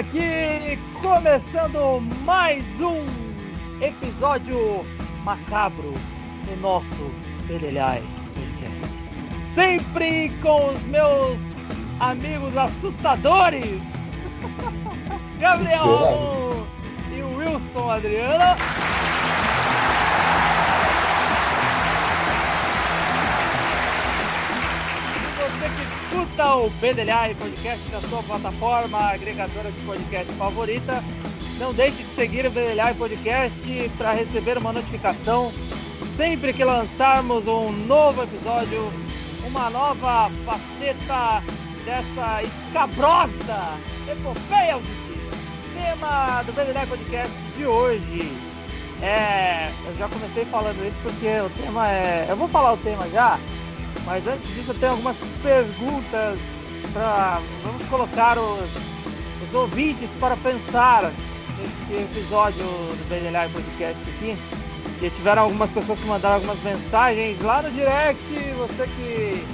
aqui, começando mais um episódio macabro do nosso Bedelhai Podcast. Sempre com os meus amigos assustadores, Gabriel e Wilson Adriano. Escuta o BDLI Podcast na sua plataforma agregadora de podcast favorita, não deixe de seguir o BDLI Podcast para receber uma notificação sempre que lançarmos um novo episódio, uma nova faceta dessa escabrosa epopeia auditiva. Tema do BDLI Podcast de hoje é. Eu já comecei falando isso porque o tema é. Eu vou falar o tema já, mas antes disso, eu tenho algumas perguntas para. Vamos colocar os, os ouvintes para pensar nesse episódio do BNLI Podcast aqui. E tiveram algumas pessoas que mandaram algumas mensagens lá no direct. Você que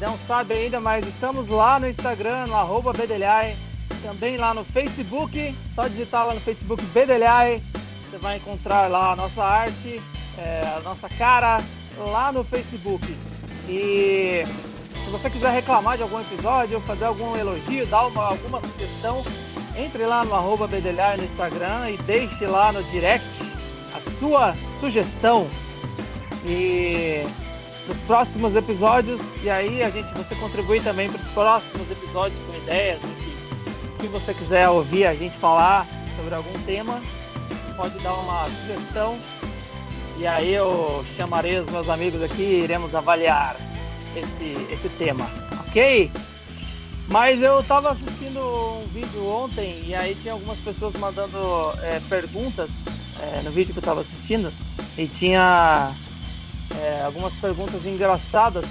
não sabe ainda, mas estamos lá no Instagram, no arroba BDLI. Também lá no Facebook. Só digitar lá no Facebook BDLI. Você vai encontrar lá a nossa arte, é, a nossa cara lá no Facebook. E se você quiser reclamar de algum episódio, fazer algum elogio, dar uma, alguma sugestão, entre lá no arroba no Instagram e deixe lá no direct a sua sugestão. E nos próximos episódios, e aí a gente você contribui também para os próximos episódios com ideias, o que você quiser ouvir a gente falar sobre algum tema, pode dar uma sugestão e aí eu chamarei os meus amigos aqui e iremos avaliar esse, esse tema, ok? Mas eu estava assistindo um vídeo ontem e aí tinha algumas pessoas mandando é, perguntas é, no vídeo que eu estava assistindo e tinha é, algumas perguntas engraçadas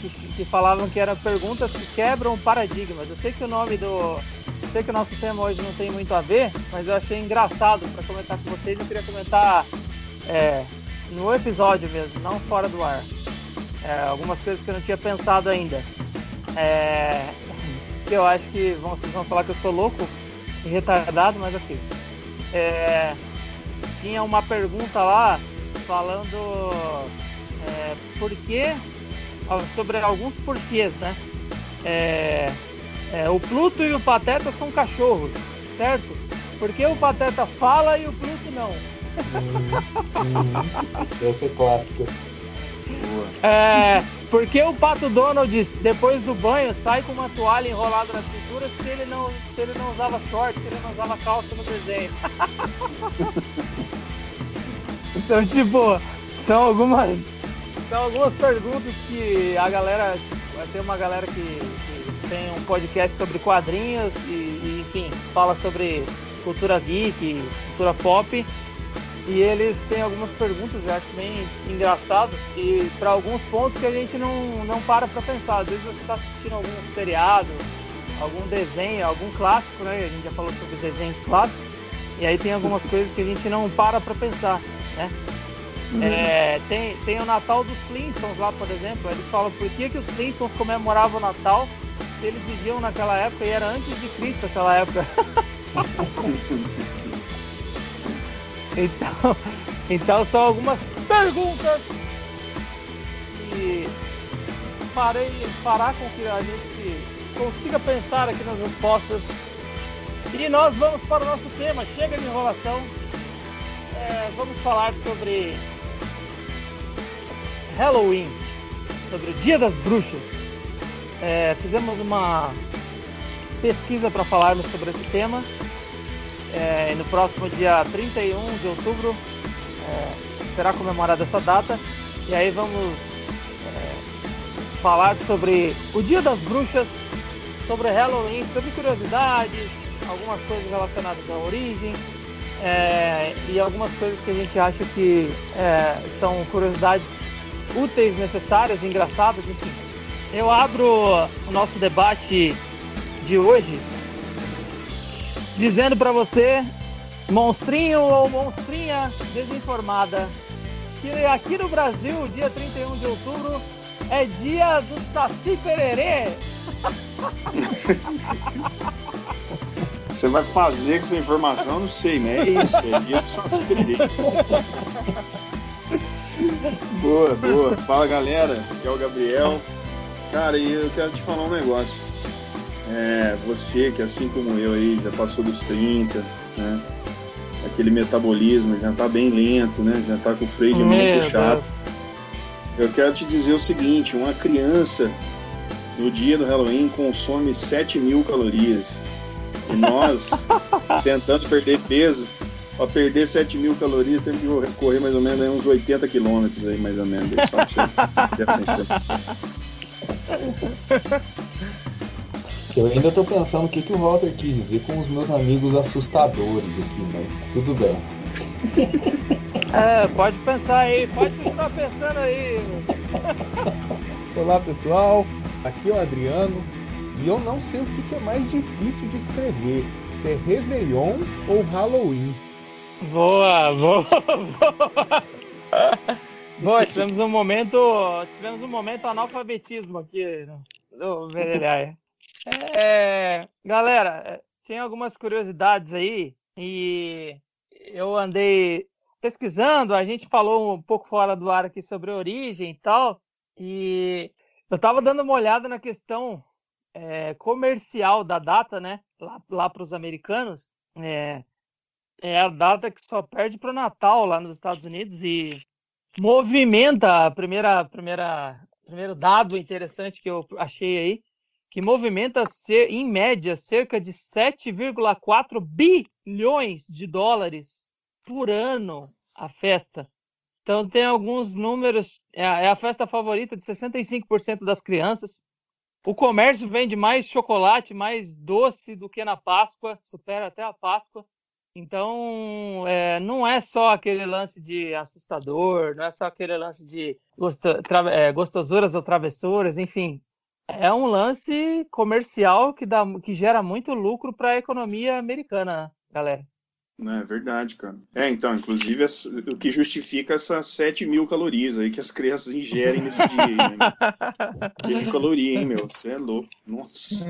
que, que falavam que eram perguntas que quebram paradigmas. Eu sei que o nome do. Eu sei que o nosso tema hoje não tem muito a ver, mas eu achei engraçado para comentar com vocês. Eu queria comentar é, no episódio mesmo, não fora do ar. É, algumas coisas que eu não tinha pensado ainda. É, eu acho que vão, vocês vão falar que eu sou louco e retardado, mas ok. É, tinha uma pergunta lá falando é, por sobre alguns porquês, né? É, é, o Pluto e o Pateta são cachorros, certo? Porque o Pateta fala e o Pluto não. Essa é clássica. É, porque o Pato Donald, depois do banho, sai com uma toalha enrolada na cintura se ele não, se ele não usava short, se ele não usava calça no desenho. então, tipo, são algumas, são algumas perguntas que a galera. Vai ter uma galera que, que tem um podcast sobre quadrinhos e, e, enfim, fala sobre cultura geek, cultura pop e eles têm algumas perguntas, eu acho bem engraçado, e para alguns pontos que a gente não, não para para pensar. Às vezes você está assistindo algum seriado, algum desenho, algum clássico, né? A gente já falou sobre desenhos clássicos, e aí tem algumas coisas que a gente não para para pensar, né? Uhum. É, tem, tem o Natal dos Flintstones lá, por exemplo. Eles falam por que, que os Flintstones comemoravam o Natal se eles viviam naquela época e era antes de Cristo aquela época. Então, então são algumas perguntas e farei parar com que a gente consiga pensar aqui nas respostas. E nós vamos para o nosso tema, chega de enrolação. É, vamos falar sobre Halloween, sobre o Dia das Bruxas. É, fizemos uma pesquisa para falarmos sobre esse tema é, no próximo dia 31 de outubro é, será comemorada essa data. E aí vamos é, falar sobre o Dia das Bruxas, sobre Halloween, sobre curiosidades, algumas coisas relacionadas à origem é, e algumas coisas que a gente acha que é, são curiosidades úteis, necessárias, engraçadas, enfim. Eu abro o nosso debate de hoje dizendo para você, monstrinho ou monstrinha desinformada, que aqui no Brasil, dia 31 de outubro, é dia do Saci Pererê. você vai fazer com essa informação, não sei, mas é isso, é dia de só se Boa, boa. Fala galera, aqui é o Gabriel. Cara, e eu quero te falar um negócio. É, você que assim como eu aí já passou dos 30, né? Aquele metabolismo já tá bem lento, né? Já tá com o freio de mão puxado. Eu quero te dizer o seguinte, uma criança no dia do Halloween consome 7 mil calorias. E nós, tentando perder peso, para perder 7 mil calorias, tem que correr mais ou menos aí, uns 80 quilômetros aí, mais ou menos. Aí, só Eu ainda estou pensando o que, que o Walter quis dizer com os meus amigos assustadores aqui, mas tudo bem. É, pode pensar aí, pode estar pensando aí. Olá pessoal, aqui é o Adriano e eu não sei o que, que é mais difícil de escrever, se é Réveillon ou Halloween. Boa, boa, boa. Boa, tivemos um momento, tivemos um momento analfabetismo aqui no Verelhaia. É, galera, tinha algumas curiosidades aí e eu andei pesquisando, a gente falou um pouco fora do ar aqui sobre origem e tal, e eu estava dando uma olhada na questão é, comercial da data, né, lá, lá para os americanos. É, é a data que só perde para o Natal lá nos Estados Unidos e movimenta a primeira, primeira, primeiro dado interessante que eu achei aí, que movimenta ser, em média cerca de 7,4 bilhões de dólares por ano a festa. Então tem alguns números, é a, é festa favorita de 65% das crianças. O comércio vende mais chocolate, mais doce do que na Páscoa, supera até a Páscoa. Então, é, não é só aquele lance de assustador, não é só aquele lance de é, gostosuras ou travessuras, enfim. É um lance comercial que, dá, que gera muito lucro para a economia americana, galera. É verdade, cara. É, então, inclusive, o que justifica essas 7 mil calorias aí que as crianças ingerem nesse dia aí, né? Que caloria, hein, meu? Você é louco. Nossa.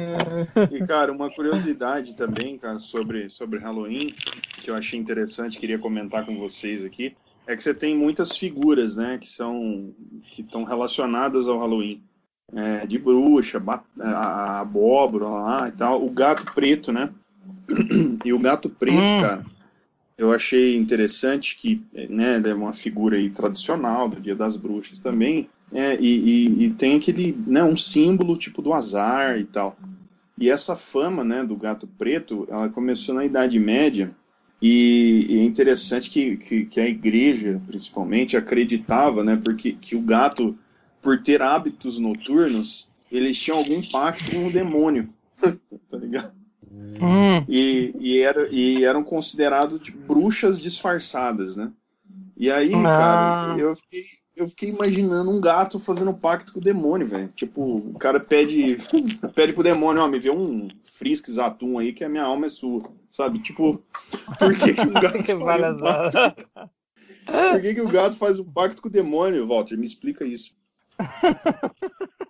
E, cara, uma curiosidade também, cara, sobre, sobre Halloween, que eu achei interessante, queria comentar com vocês aqui, é que você tem muitas figuras, né, que são, que estão relacionadas ao Halloween. É, de bruxa, a, abóbora lá e tal, o gato preto, né? E o gato preto, hum. cara, eu achei interessante que né, ele é uma figura aí tradicional do Dia das Bruxas também, é, e, e, e, tem aquele, né, um símbolo tipo do azar e tal. E essa fama, né, do gato preto, ela começou na Idade Média, e, e é interessante que, que, que, a igreja, principalmente, acreditava, né, porque que o gato, por ter hábitos noturnos, eles tinham algum pacto com o demônio, tá ligado? Hum. E, e, era, e eram considerados tipo, bruxas disfarçadas, né? E aí, ah. cara, eu fiquei, eu fiquei imaginando um gato fazendo pacto com o demônio, velho. Tipo, o cara pede, pede pro demônio, ó, me vê um Friskes atum aí que a minha alma é sua, sabe? Tipo, por que, que um gato faz um pacto? Por que, que o gato faz um pacto com o demônio, Walter? Me explica isso.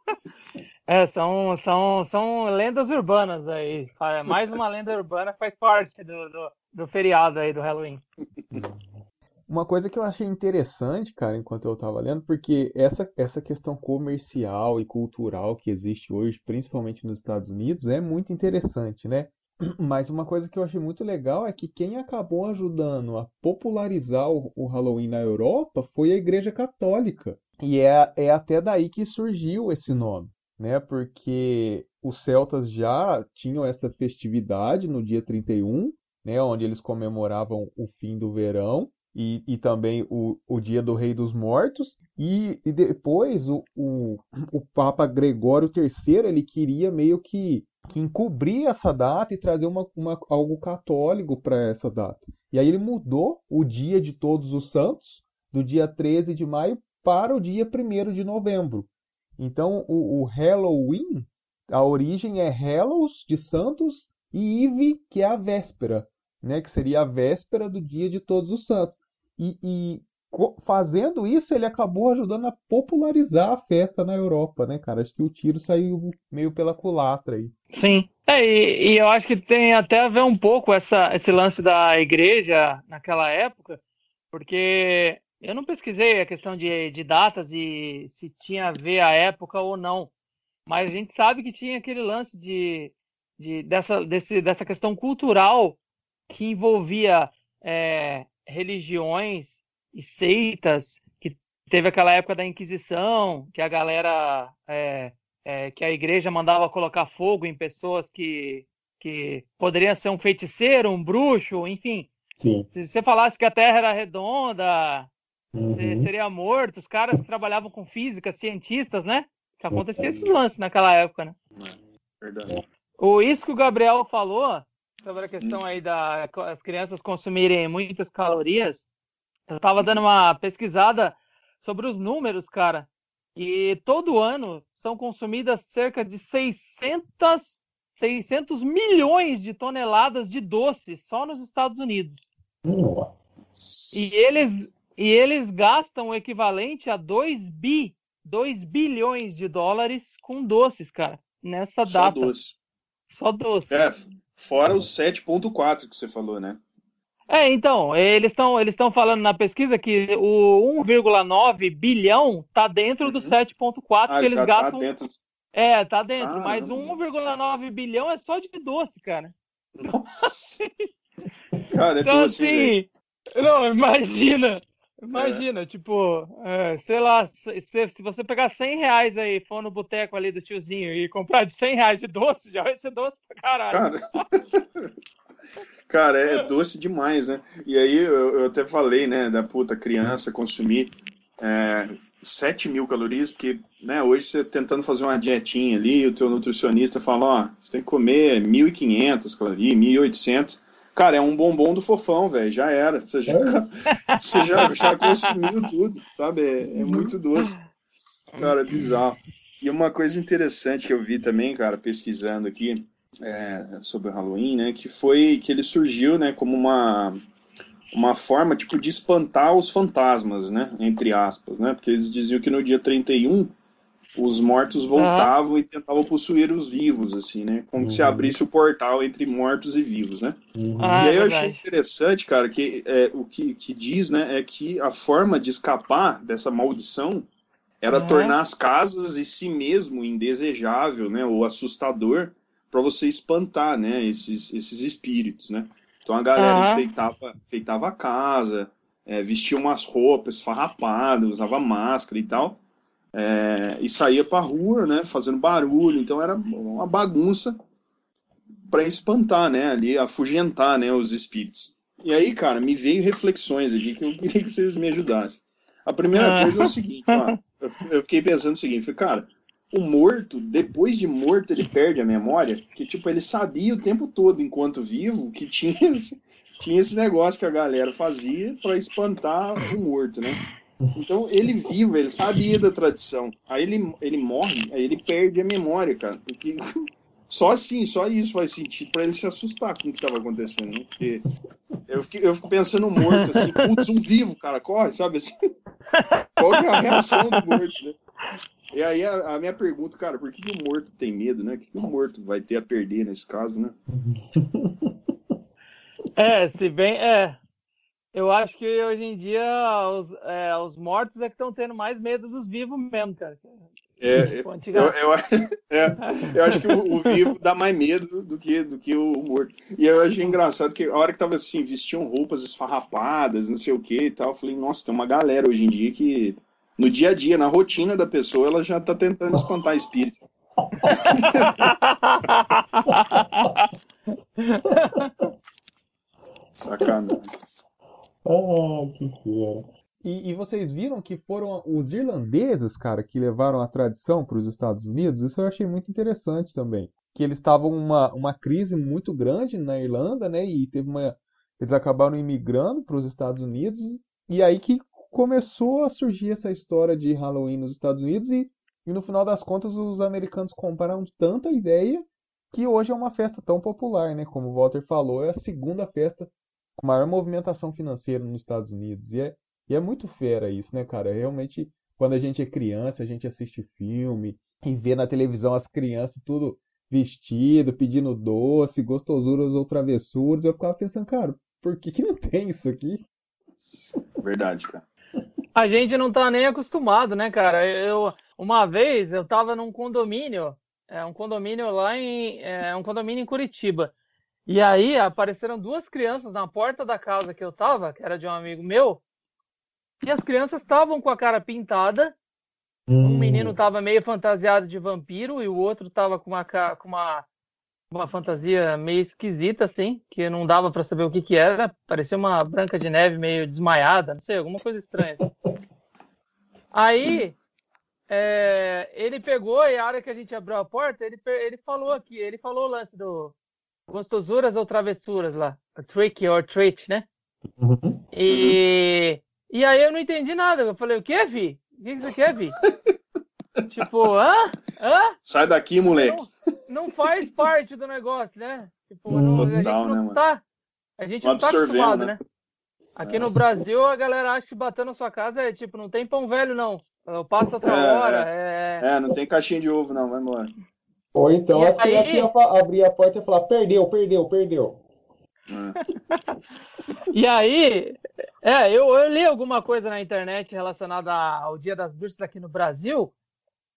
É, são, são, são lendas urbanas aí. Mais uma lenda urbana faz parte do, do, do feriado aí do Halloween. Uma coisa que eu achei interessante, cara, enquanto eu estava lendo, porque essa, essa questão comercial e cultural que existe hoje, principalmente nos Estados Unidos, é muito interessante, né? Mas uma coisa que eu achei muito legal é que quem acabou ajudando a popularizar o, o Halloween na Europa foi a Igreja Católica. E é, é até daí que surgiu esse nome né? Porque os celtas já tinham essa festividade no dia 31, né? Onde eles comemoravam o fim do verão. E, e também o, o dia do Rei dos Mortos. E, e depois o, o, o Papa Gregório III ele queria meio que, que encobrir essa data e trazer uma, uma, algo católico para essa data. E aí ele mudou o dia de Todos os Santos, do dia 13 de maio, para o dia 1 de novembro. Então, o, o Halloween, a origem é Hellos, de Santos, e Eve, que é a véspera, né? que seria a véspera do dia de Todos os Santos. E, e fazendo isso, ele acabou ajudando a popularizar a festa na Europa, né, cara? Acho que o tiro saiu meio pela culatra aí. Sim. É, e, e, eu acho que tem até a ver um pouco essa, esse lance da igreja naquela época, porque eu não pesquisei a questão de, de datas e se tinha a ver a época ou não, mas a gente sabe que tinha aquele lance de, de dessa, desse, dessa questão cultural que envolvia é, religiões e seitas, que teve aquela época da Inquisição, que a galera, é, é, que a igreja mandava colocar fogo em pessoas que, que poderiam ser um feiticeiro, um bruxo, enfim. Sim. Se você falasse que a Terra era redonda, uhum. você seria morto. Os caras que trabalhavam com física, cientistas, né? Que acontecia esses lances naquela época, né? Verdade. O, isso que o Gabriel falou sobre a questão aí das crianças consumirem muitas calorias, eu estava dando uma pesquisada sobre os números, cara, e todo ano são consumidas cerca de 600, 600 milhões de toneladas de doces só nos Estados Unidos. E eles, e eles gastam o equivalente a 2 bi, 2 bilhões de dólares com doces, cara, nessa Só data. doce. Só doce. É, fora os 7.4 que você falou, né? É, então, eles estão eles falando na pesquisa que o 1,9 bilhão tá dentro do 7,4 Ah, que eles já gastam. tá dentro. É, tá dentro, Caramba. mas o 1,9 bilhão é só de doce, cara. Nossa. Cara, é Então, doce, velho. assim, não, imagina, imagina, tipo, é, sei lá, se, se se você pegar 100 reais aí, for no boteco ali do tiozinho e comprar de 100 reais de doce, já vai ser doce pra caralho. Cara, cara, é doce demais, né? E aí eu, eu até falei, né, da puta criança consumir é, 7 mil calorias, porque né, hoje você tentando fazer uma dietinha ali, o teu nutricionista fala, ó, você tem que comer 1.500 calorias, 1.800. Cara, é um bombom do fofão, velho, já era. Você já, você já, já consumiu tudo, sabe? É, é muito doce. Cara, é bizarro. E uma coisa interessante que eu vi também, cara, pesquisando aqui é, sobre o Halloween, né, que foi que ele surgiu, né, como uma uma forma tipo de espantar os fantasmas, né, entre aspas, né? Porque eles diziam que no dia 31 os mortos voltavam e tentavam possuir os vivos, assim, né? Como se Uhum. abrisse o portal entre mortos e vivos, né? Uhum. Ah, e aí eu achei interessante, cara, que é, o que, que diz, né, é que a forma de escapar dessa maldição era Uhum. tornar as casas e si mesmo indesejável, né, ou assustador, para você espantar, né, esses, esses espíritos, né. Então a galera enfeitava, enfeitava a casa, é, vestia umas roupas farrapadas, usava máscara e tal, é, e saía pra rua, né, fazendo barulho. Então era uma bagunça para espantar, né, ali, afugentar, né, os espíritos. E aí, cara, me veio reflexões aqui que eu queria que vocês me ajudassem. A primeira Ah. coisa é o seguinte, eu, fiquei pensando o seguinte, falei, cara, o morto, depois de morto, ele perde a memória, que, tipo, ele sabia o tempo todo, enquanto vivo, que tinha, tinha esse negócio que a galera fazia para espantar o morto, né? Então, ele vivo, ele sabia da tradição. Aí ele, ele morre, aí ele perde a memória, cara. Porque só assim, só isso faz sentido para ele se assustar com o que estava acontecendo, né? Porque eu fico, eu fico pensando morto, assim, putz, um vivo, cara, corre, sabe assim? Qual é a reação do morto, né? E aí a, a minha pergunta, cara, por que, que o morto tem medo, né? O que, que o morto vai ter a perder nesse caso, né? É, se bem, é. Eu acho que hoje em dia os, é, os mortos é que estão tendo mais medo dos vivos mesmo, cara. É, eu, eu, é, eu acho que o, o vivo dá mais medo do que, do que o, o morto. E eu achei engraçado que a hora que tava assim, vestiam roupas esfarrapadas, não sei o que e tal, eu falei, nossa, tem uma galera hoje em dia que no dia a dia, na rotina da pessoa, ela já tá tentando espantar espírito. Sacanagem. Ah, que fera. E, e vocês viram que foram os irlandeses, cara, que levaram a tradição para os Estados Unidos? Isso eu achei muito interessante também. Que eles estavam uma, uma crise muito grande na Irlanda, né? E teve uma. Eles acabaram imigrando para os Estados Unidos. E aí que começou a surgir essa história de Halloween nos Estados Unidos. E, e no final das contas, os americanos compraram tanta ideia que hoje é uma festa tão popular, né? Como o Walter falou, é a segunda festa com maior movimentação financeira nos Estados Unidos. E é, E é muito fera isso, né, cara? Realmente, quando a gente é criança, a gente assiste filme e vê na televisão as crianças tudo vestido, pedindo doce, gostosuras ou travessuras. Eu ficava pensando, cara, por que, que não tem isso aqui? Verdade, cara. A gente não tá nem acostumado, né, cara? Eu, uma vez eu tava num condomínio, é um condomínio lá em, é um condomínio em Curitiba. E aí apareceram duas crianças na porta da casa que eu tava, que era de um amigo meu, e as crianças estavam com a cara pintada. Um Hum. menino tava meio fantasiado de vampiro e o outro tava com uma, com uma, uma fantasia meio esquisita, assim, que não dava pra saber o que que era. Parecia uma Branca de Neve meio desmaiada, não sei, alguma coisa estranha. assim. Aí é, ele pegou e a hora que a gente abriu a porta, ele, ele falou aqui, ele falou o lance do gostosuras ou travessuras lá, trick or treat, né? Uhum. E, e aí eu não entendi nada. Eu falei, o que, Vi? O que que você quer, Vi? tipo, hã? Hã? Sai daqui, moleque. Não faz parte do negócio, né? Tipo, Hum. não, a gente Total, né, não mano? tá. A gente Não não tá acostumado, né? né? Aqui no Brasil, a galera acha que bater na sua casa é tipo, não tem pão velho, não. Eu passo outra É, hora. É... É, não tem caixinha de ovo, não. Vai embora. Ou então E as aí- crianças iam abrir a porta e falar: perdeu, perdeu, perdeu. E aí, é, eu, eu li alguma coisa na internet relacionada ao Dia das Bruxas aqui no Brasil,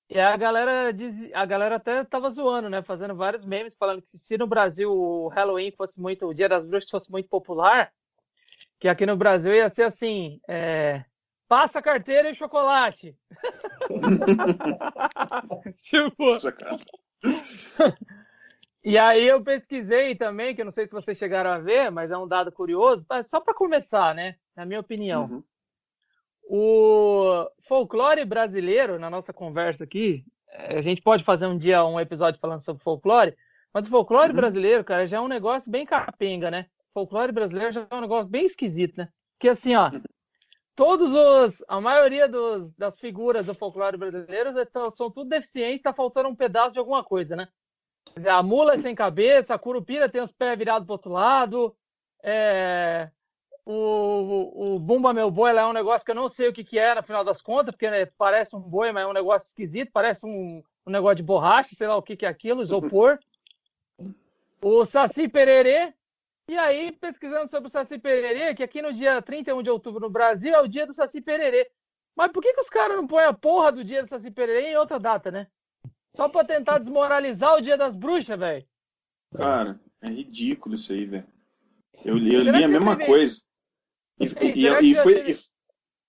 e a galera diz, a galera até tava zoando, né, fazendo vários memes falando que se no Brasil o Halloween fosse muito, o Dia das Bruxas fosse muito popular, que aqui no Brasil ia ser assim, é, passa carteira e chocolate. tipo, Nossa, cara. E aí eu pesquisei também, que eu não sei se vocês chegaram a ver, mas é um dado curioso, mas só para começar, né? Na minha opinião. Uhum. O folclore brasileiro, na nossa conversa aqui, eh, a gente pode fazer um dia um episódio falando sobre folclore, mas o folclore Uhum. brasileiro, cara, já é um negócio bem capenga, né? Folclore brasileiro já é um negócio bem esquisito, né? Porque assim, ó, todos os, a maioria dos, das figuras do folclore brasileiro são tudo deficientes, tá faltando um pedaço de alguma coisa, né? A mula é sem cabeça, a curupira tem os pés virados pro outro lado, é, o, o, o Bumba Meu Boi é um negócio que eu não sei o que, que é, no final das contas, porque né, parece um boi, mas é um negócio esquisito, parece um, um negócio de borracha, sei lá o que, que é aquilo, isopor. o Saci Pererê. E aí, pesquisando sobre o Saci Pererê, que aqui no dia 31 de outubro no Brasil é o dia do Saci Pererê. Mas por que, que os caras não põem a porra do dia do Saci Pererê em outra data, né? Só pra tentar desmoralizar o dia das bruxas, velho. Cara, é ridículo isso aí, velho. Eu li, eu li a mesma teve- coisa. E, e- e foi. teve-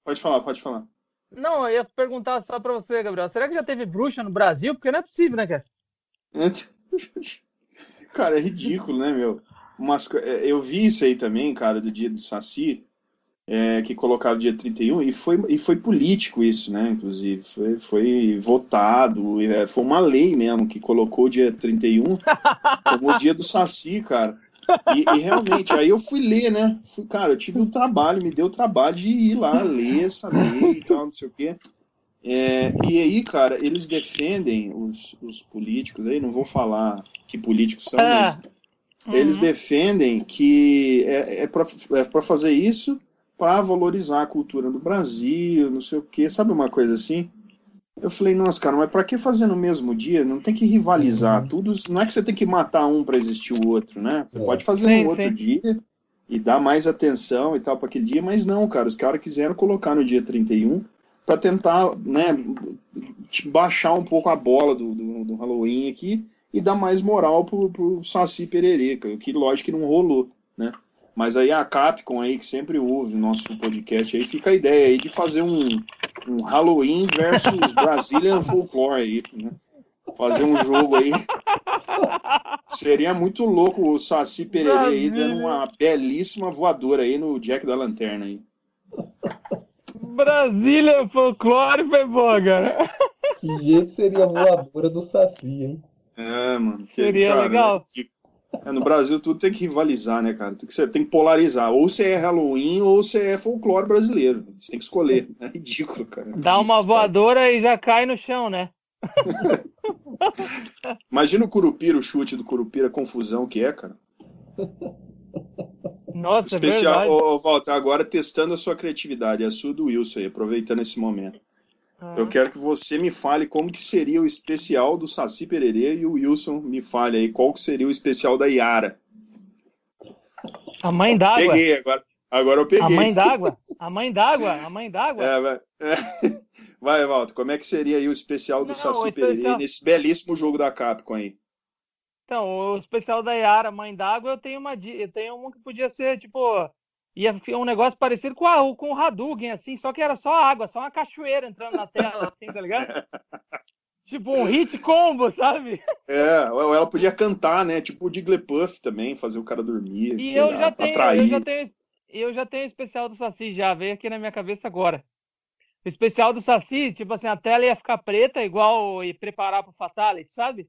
Pode falar, pode falar. Não, eu ia perguntar só pra você, Gabriel. Será que já teve bruxa no Brasil? Porque não é possível, né, cara? Cara, é ridículo, né, meu? Umas é, eu vi isso aí também, cara, do dia do Saci, é, que colocaram o dia 31, e foi, e foi político isso, né, inclusive. Foi, foi votado, é, foi uma lei mesmo que colocou o dia 31 como o dia do Saci, cara. E, e realmente, aí eu fui ler, né? Fui, cara, eu tive o trabalho, me deu o trabalho de ir lá ler essa lei e tal, não sei o quê. É, e aí, cara, eles defendem os, os políticos aí, não vou falar que políticos são, É. mas eles Uhum. defendem que é, é para é pra fazer isso para valorizar a cultura do Brasil, não sei o quê, sabe uma coisa assim? Eu falei, nossa, cara, mas para que fazer no mesmo dia? Não tem que rivalizar. Uhum. Tudo, não é que você tem que matar um para existir o outro, né? Você É. pode fazer Sim, um outro sim. dia e dar mais atenção e tal para aquele dia, mas não, cara, os caras quiseram colocar no dia 31 para tentar, né, baixar um pouco a bola do, do, do Halloween aqui e dar mais moral pro, pro Saci Pererê, cara, que lógico que não rolou, né? Mas aí a Capcom aí, que sempre ouve o nosso podcast, aí fica a ideia aí de fazer um, um Halloween versus Brazilian Folklore aí, né? Fazer um jogo aí. Seria muito louco o Saci Pererê aí dando uma belíssima voadora aí no Jack da Lanterna aí. Brasília folclore foi boa, cara. Que jeito seria a voadora do Saci, hein? É, mano. que- Seria legal. que- é, no Brasil tudo tem que rivalizar, né, cara? Tem que, ser- tem que polarizar. Ou você é Halloween ou você é folclore brasileiro. Você tem que escolher. É ridículo, cara. Dá uma Ridículo, cara. voadora e já cai no chão, né? Imagina o Curupira, o chute do Curupira, a confusão que é, cara. Nossa, é especial, verdade. ô, ô, Walter, agora testando a sua criatividade, a sua do Wilson aí, aproveitando esse momento. Ah. Eu quero que você me fale como que seria o especial do Saci Pererê e o Wilson me fale aí qual que seria o especial da Yara. A mãe d'água. Peguei agora. Agora eu peguei. A mãe d'água. A mãe d'água. A mãe d'água. É, vai, é. vai, Walter, como é que seria aí o especial do Não, Saci especial- Pererê nesse belíssimo jogo da Capcom aí? Então, o especial da Yara, Mãe d'Água, eu tenho uma eu tenho um que podia ser, tipo, ia ser um negócio parecido com, a, com o Hadouken, assim, só que era só água, só uma cachoeira entrando na tela, assim, tá ligado? tipo um hit combo, sabe? É, ela podia cantar, né? Tipo o Jigglypuff também, fazer o cara dormir. E eu lá, já tenho, eu já tenho, eu já tenho o especial do Saci, já veio aqui na minha cabeça agora. O especial do Saci, tipo assim, a tela ia ficar preta, igual e preparar pro Fatality, sabe?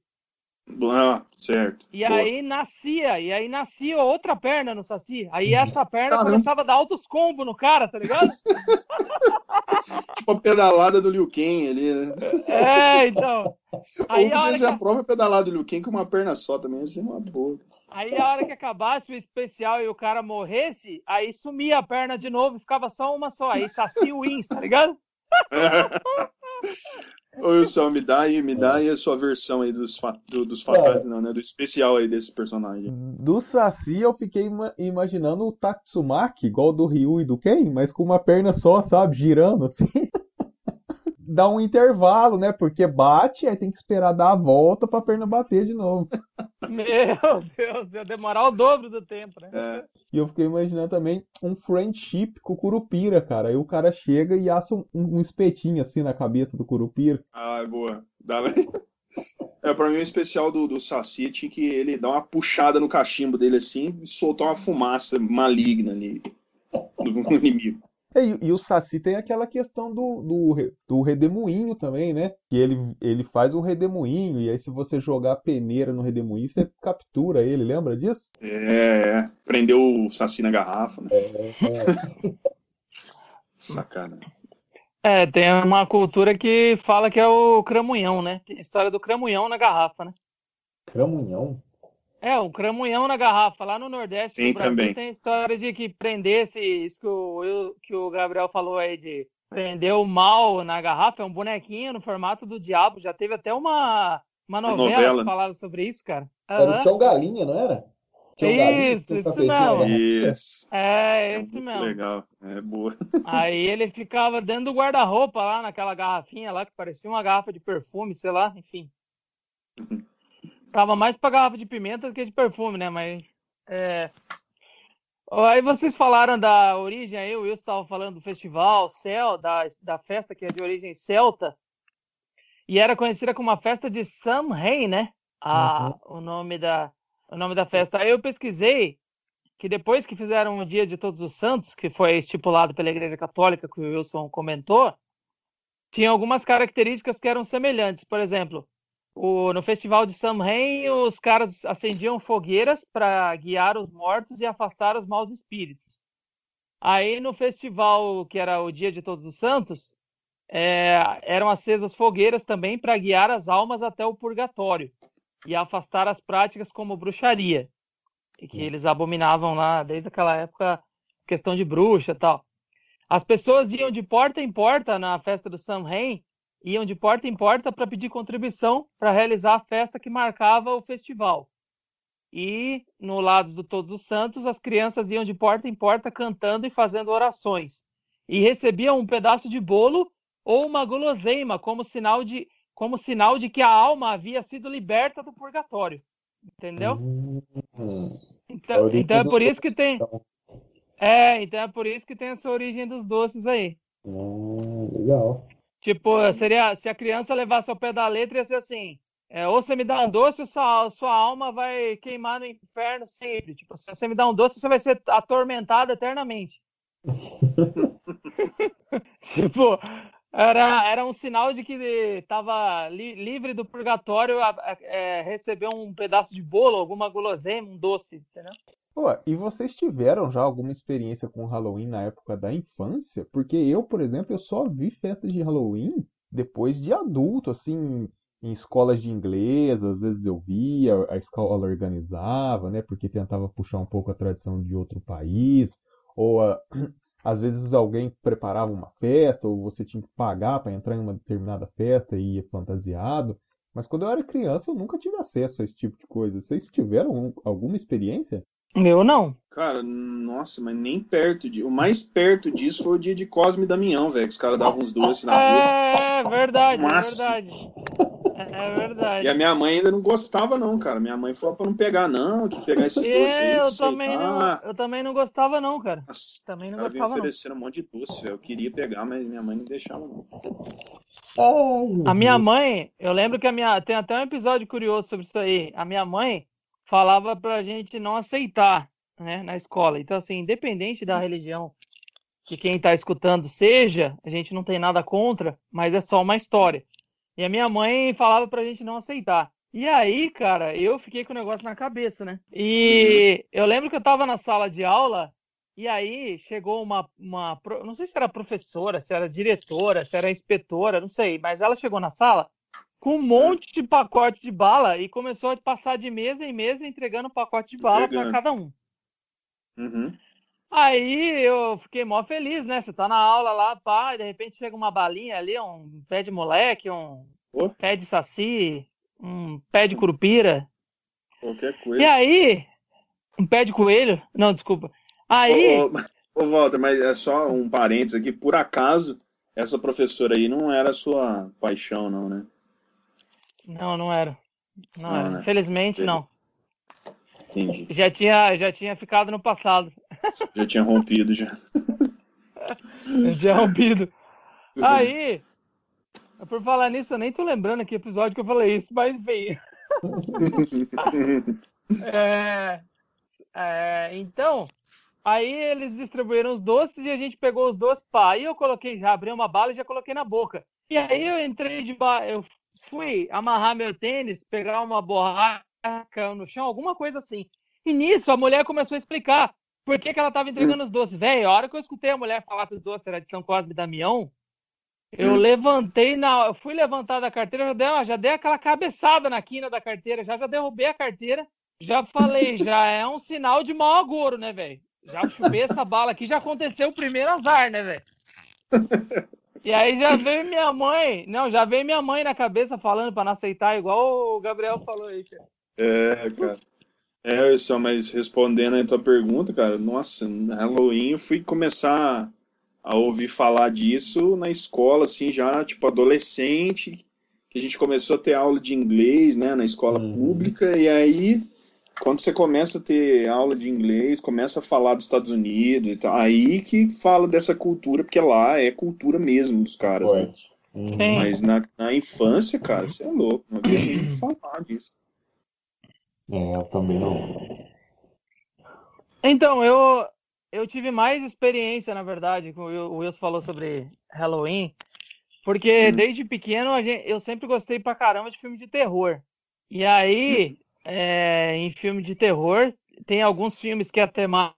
Ah, certo. E Boa. aí nascia, e aí nascia outra perna no Saci. Aí Uhum. essa perna Caramba. começava a dar altos combos no cara, tá ligado? Tipo a pedalada do Liu Kang ali, né? É, então. Aí Ou a, hora podia que, ser a própria pedalada do Liu Kang com uma perna só também, ia ser uma boa. aí a hora que acabasse o especial e o cara morresse, aí sumia a perna de novo, ficava só uma só. Aí Saci wins, tá ligado? Ô, Wilson, me dá aí, me dá aí a sua versão aí dos, fa do- dos fatais, não, né? Do especial aí desse personagem. Do Saci eu fiquei ima- imaginando o Tatsumaki, igual do Ryu e do Ken, mas com uma perna só, sabe? Girando assim. Dá um intervalo, né? Porque bate, aí tem que esperar dar a volta pra perna bater de novo. Meu Deus, ia demorar o dobro do tempo, né? É, E eu fiquei imaginando também um friendship com o Curupira, cara. Aí o cara chega e assa um, um espetinho assim na cabeça do Curupira. ah, é boa. Dá... É, pra mim o especial do, do Saci tinha que ele dar uma puxada no cachimbo dele assim e soltar uma fumaça maligna ali do inimigo. É, E, e o Saci tem aquela questão do, do, do redemoinho também, né? Que ele, ele faz um redemoinho, e aí se você jogar a peneira no redemoinho, você captura ele, lembra disso? É, é. Prendeu o Saci na garrafa, né? Sacana. É, tem uma cultura que fala que é o cramunhão, né? Tem a história do cramunhão na garrafa, né? Cramunhão? É, o cramunhão na garrafa, lá no Nordeste Brasil também. tem história de que prendesse, isso que o, eu- que o Gabriel falou aí, de prender o mal na garrafa, é um bonequinho no formato do diabo, já teve até uma, uma novela, novela. que falava sobre isso, cara. Era o Aham. Tchau Galinha, não era? Tchau Galinha, Isso, um isso né? Isso. É, É muito mesmo. legal. É boa. Aí ele ficava dentro do guarda-roupa lá, naquela garrafinha lá, que parecia uma garrafa de perfume, sei lá, enfim. Tava mais pra garrafa de pimenta do que de perfume, né? Mas. É... Aí vocês falaram da origem aí, o Wilson estava falando do festival Cel, da, da festa que é de origem celta. E era conhecida como a festa de Samhain, né? A, o, nome da, o nome da festa. Aí eu pesquisei que depois que fizeram o Dia de Todos os Santos, que foi estipulado pela Igreja Católica, que o Wilson comentou, tinha algumas características que eram semelhantes. Por exemplo, o- no Festival de Samhain, os caras acendiam fogueiras para guiar os mortos e afastar os maus espíritos. Aí no festival, que era o Dia de Todos os Santos, é, eram acesas fogueiras também para guiar as almas até o purgatório e afastar as práticas como bruxaria, que eles abominavam lá desde aquela época, questão de bruxa e tal. As pessoas iam de porta em porta na festa do Samhain, iam de porta em porta para pedir contribuição para realizar a festa que marcava o festival. E no lado do Todos os Santos, as crianças iam de porta em porta cantando e fazendo orações. E recebiam um pedaço de bolo ou uma guloseima como sinal de, como sinal de que a alma havia sido liberta do purgatório. Entendeu? Hum, Então, então é por isso que tem. então. É, então é por isso que tem essa origem dos doces aí. hum, legal. Tipo, seria se a criança levasse ao pé da letra, ia ser assim: é, ou você me dá um doce, ou sua, sua alma vai queimar no inferno sempre. Tipo, se você me dá um doce, você vai ser atormentado eternamente. tipo, era, era um sinal de que estava li- livre do purgatório a, a- é, receber um pedaço de bolo, alguma guloseima, um doce, entendeu? Pô, e vocês tiveram já alguma experiência com Halloween na época da infância? Porque eu, por exemplo, eu só vi festas de Halloween depois de adulto, assim, em escolas de inglês, às vezes eu via, a escola organizava, né? Porque tentava puxar um pouco a tradição de outro país, ou a, às vezes alguém preparava uma festa, ou você tinha que pagar para entrar em uma determinada festa e ia fantasiado. Mas quando eu era criança, eu nunca tive acesso a esse tipo de coisa. Vocês tiveram alguma experiência? Eu não. Cara, nossa, mas nem perto de. O mais perto disso foi o dia de Cosme e Damião, velho. Que os caras davam uns doces na rua. É verdade, é Massa. verdade. É verdade. E a minha mãe ainda não gostava, não, cara. Minha mãe falou pra não pegar, não, que pegar esses doces aí. eu, também não, eu também não gostava, não, cara. Nossa, Também não gostava, não. oferecendo um monte de doce, velho. Eu queria pegar, mas minha mãe não deixava, não. A minha mãe, eu lembro que a minha. Tem até um episódio curioso sobre isso aí. A minha mãe falava pra gente não aceitar, né, na escola. Então, assim, independente da religião que quem tá escutando seja, a gente não tem nada contra, mas é só uma história. E a minha mãe falava pra gente não aceitar. E aí, cara, eu fiquei com o negócio na cabeça, né? E eu lembro que eu tava na sala de aula e aí chegou uma, uma, não sei se era professora, se era diretora, se era inspetora, não sei, mas ela chegou na sala com um monte de pacote de bala e começou a passar de mesa em mesa entregando pacote de bala para cada um. Uhum. Aí eu fiquei mó feliz, né? Você tá na aula lá, pá, e de repente chega uma balinha ali, um pé de moleque, um Ô. pé de saci, um pé de curupira. Qualquer E coisa. aí, um pé de coelho? Não, desculpa. Aí, Ô, ô, ô, Walter, mas é só um parênteses aqui. Por acaso, essa professora aí não era sua paixão, não, né? não, não era. Não Não, era. né? Infelizmente, Beleza. não. Entendi. Já tinha, já tinha ficado no passado. Já tinha rompido, já. Já tinha rompido. Aí, por falar nisso, eu nem tô lembrando que episódio que eu falei isso, mas enfim. É, é, então, aí eles distribuíram os doces e a gente pegou os doces, pá. Aí eu coloquei, já abri uma bala e já coloquei na boca. E aí eu entrei de ba... eu fui amarrar meu tênis, pegar uma borracha no chão, alguma coisa assim. E nisso a mulher começou a explicar por que, que ela tava entregando os doces. Velho, a hora que eu escutei a mulher falar que os doces era de São Cosme e Damião, eu Hum. levantei na. Eu fui levantar da carteira, já dei, ó, já dei aquela cabeçada na quina da carteira, já, já derrubei a carteira. Já falei, já é um sinal de mau agouro, né, velho? Já chupei essa bala aqui, já aconteceu o primeiro azar, né, velho? E aí já veio minha mãe, não, já veio minha mãe na cabeça falando pra não aceitar, igual o Gabriel falou aí, cara. É, cara. É, só, mas respondendo a tua pergunta, cara, nossa, no Halloween eu fui começar a ouvir falar disso na escola, assim, já, tipo, adolescente, que a gente começou a ter aula de inglês, né, na escola Uhum. pública, e aí, quando você começa a ter aula de inglês, começa a falar dos Estados Unidos e tal, aí que fala dessa cultura, porque lá é cultura mesmo dos caras, né? Uhum. Mas na, na infância, cara, você é louco, não havia nem que falar disso. É, eu também não. Então, eu, eu tive mais experiência, na verdade, com o Wilson falou sobre Halloween, porque Hum. desde pequeno gente, eu sempre gostei pra caramba de filme de terror. E aí, é, em filme de terror, tem alguns filmes que a temática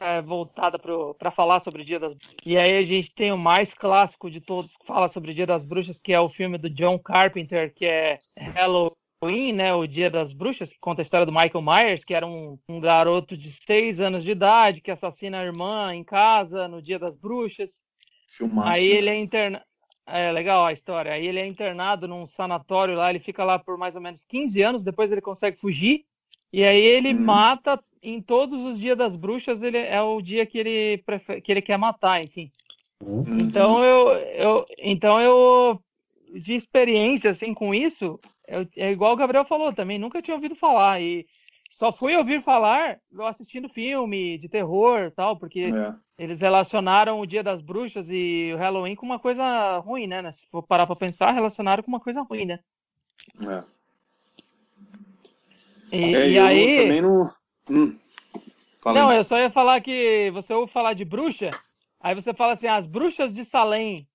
é voltada para falar sobre o Dia das Bruxas. E aí a gente tem o mais clássico de todos que fala sobre o Dia das Bruxas, que é o filme do John Carpenter, que é Halloween, né? O Dia das Bruxas, que conta a história do Michael Myers, que era um, um garoto de seis anos de idade que assassina a irmã em casa no Dia das Bruxas. Filmaço. Aí ele é internado. É legal a história. Aí ele é internado num sanatório lá, ele fica lá por mais ou menos 15 anos, depois ele consegue fugir. E aí ele Hum. mata em todos os dias das bruxas, ele é o dia que ele prefe- que ele quer matar, enfim. Uhum. Então eu, eu então eu de experiência assim com isso, é igual o Gabriel falou também, nunca tinha ouvido falar e só fui ouvir falar assistindo filme de terror, tal, porque É. eles relacionaram o Dia das Bruxas e o Halloween com uma coisa ruim, né? Se for parar pra pensar, relacionaram com uma coisa ruim, né? É. E, É, e eu aí. também não. Hum. Não, eu só ia falar que você ouve falar de bruxa, aí você fala assim, as bruxas de Salem,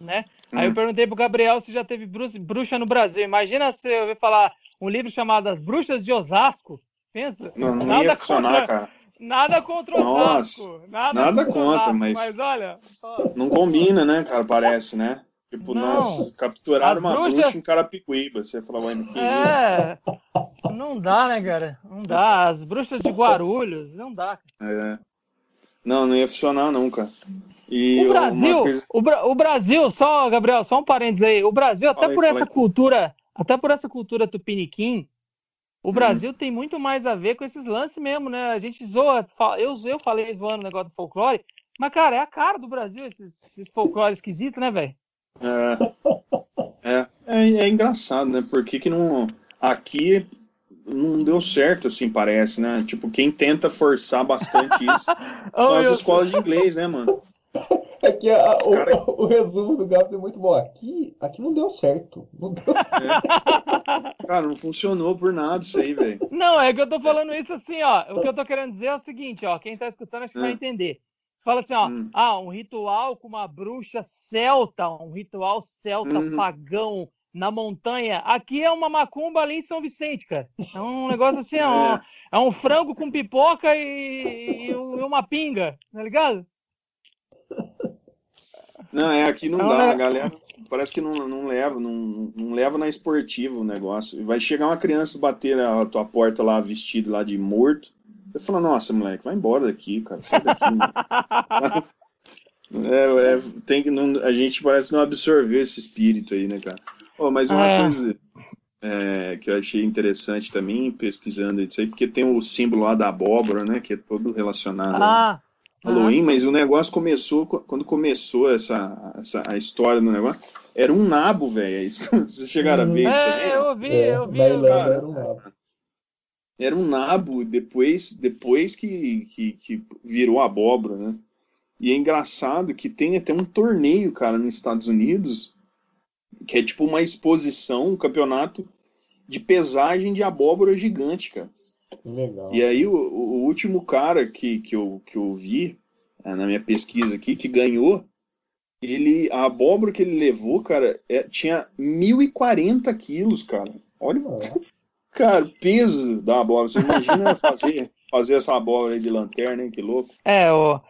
né? Aí eu Hum. perguntei pro Gabriel se já teve bru- bruxa no Brasil. Imagina se eu ouvir falar um livro chamado As Bruxas de Osasco. Pensa? Não, não nada ia funcionar, contra, cara. Nada contra Nossa, Osasco. Nada, nada contra Osasco, mas- Mas olha, Não combina, né, cara? Parece, né? Tipo, Não. nossa, capturaram uma bruxas- bruxa em Carapicuíba. Você fala, ué, que isso? É, não dá, né, cara? Não dá. As bruxas de Guarulhos, não dá. É. Não, não ia funcionar, cara. E O Brasil, coisa- o, Bra- o Brasil, só, Gabriel, só um parênteses aí. O Brasil, até Fala aí, por fala essa cultura, até por essa cultura tupiniquim, Hum. o Brasil tem muito mais a ver com esses lances mesmo, né? A gente zoa, eu, eu falei zoando o negócio do folclore, mas, cara, é a cara do Brasil esses, esses folclore esquisitos, né, velho? É, é, é, é engraçado, né? Por que que não. Aqui não deu certo, assim, parece, né? Tipo, quem tenta forçar bastante isso são as escolas de inglês, né, mano? Aqui, a- Os o, cara- o resumo do Gabs é muito bom. Aqui, aqui não deu certo. Não deu certo. Cara, não funcionou por nada isso aí, velho. Não, é que eu tô falando isso assim, ó. O que eu tô querendo dizer é o seguinte, ó. Quem tá escutando acho que vai Hum. entender. Você fala assim, ó. Hum. Ah, um ritual com uma bruxa celta, um ritual celta Uhum. pagão na montanha. Aqui é uma macumba ali em São Vicente, cara. É um negócio assim. É. É um frango com pipoca e, e um- uma pinga, tá ligado? Não, é, aqui não Não, dá, é- a galera parece que não, não leva, não, não leva na esportiva o negócio. E vai chegar uma criança bater a tua porta lá, vestido lá de morto. Você fala, nossa, moleque, vai embora daqui, cara, sai daqui. É, é, tem que não, a gente parece não absorver esse espírito aí, né, cara? Ó, mas uma É. coisa é, que eu achei interessante também, pesquisando isso aí, porque tem o símbolo lá da abóbora, né, que é todo relacionado ao Ah, Halloween, mas o negócio começou, quando começou essa, essa a história do negócio, era um nabo, velho. Vocês chegaram a ver isso é, eu vi, É, eu vi. eu vi. Irlanda era um lado. Era um nabo depois, depois que, que, que virou abóbora, né? E é engraçado que tem até um torneio, cara, nos Estados Unidos, que é tipo uma exposição, um campeonato de pesagem de abóbora gigante, cara. Legal. E aí o, o último cara que, que, eu, que eu vi eh, na minha pesquisa aqui, que ganhou, ele, a abóbora que ele levou, cara, é- tinha 1.040 quilos, cara. Olha, Ah, cara, o peso da abóbora. Você imagina fazer, fazer essa abóbora aí de lanterna, hein? Que louco. É, o,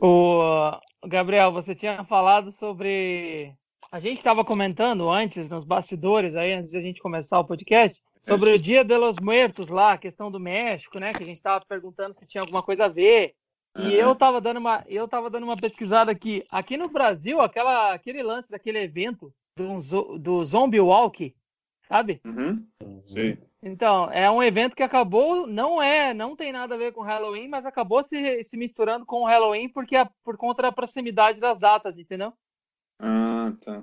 o Gabriel, você tinha falado sobre. A gente estava comentando antes, nos bastidores, aí, antes de a gente começar o podcast, sobre o Dia de los Muertos lá, a questão do México, né? Que a gente estava perguntando se tinha alguma coisa a ver. E Aham. eu estava dando uma, eu tava dando uma pesquisada aqui. Aqui no Brasil, aquela, aquele lance daquele evento do, do Zombie Walk, sabe? Uhum, sei. Então, é um evento que acabou, não é, não tem nada a ver com Halloween, mas acabou se, se misturando com o Halloween porque é por conta da proximidade das datas, entendeu? Ah, tá.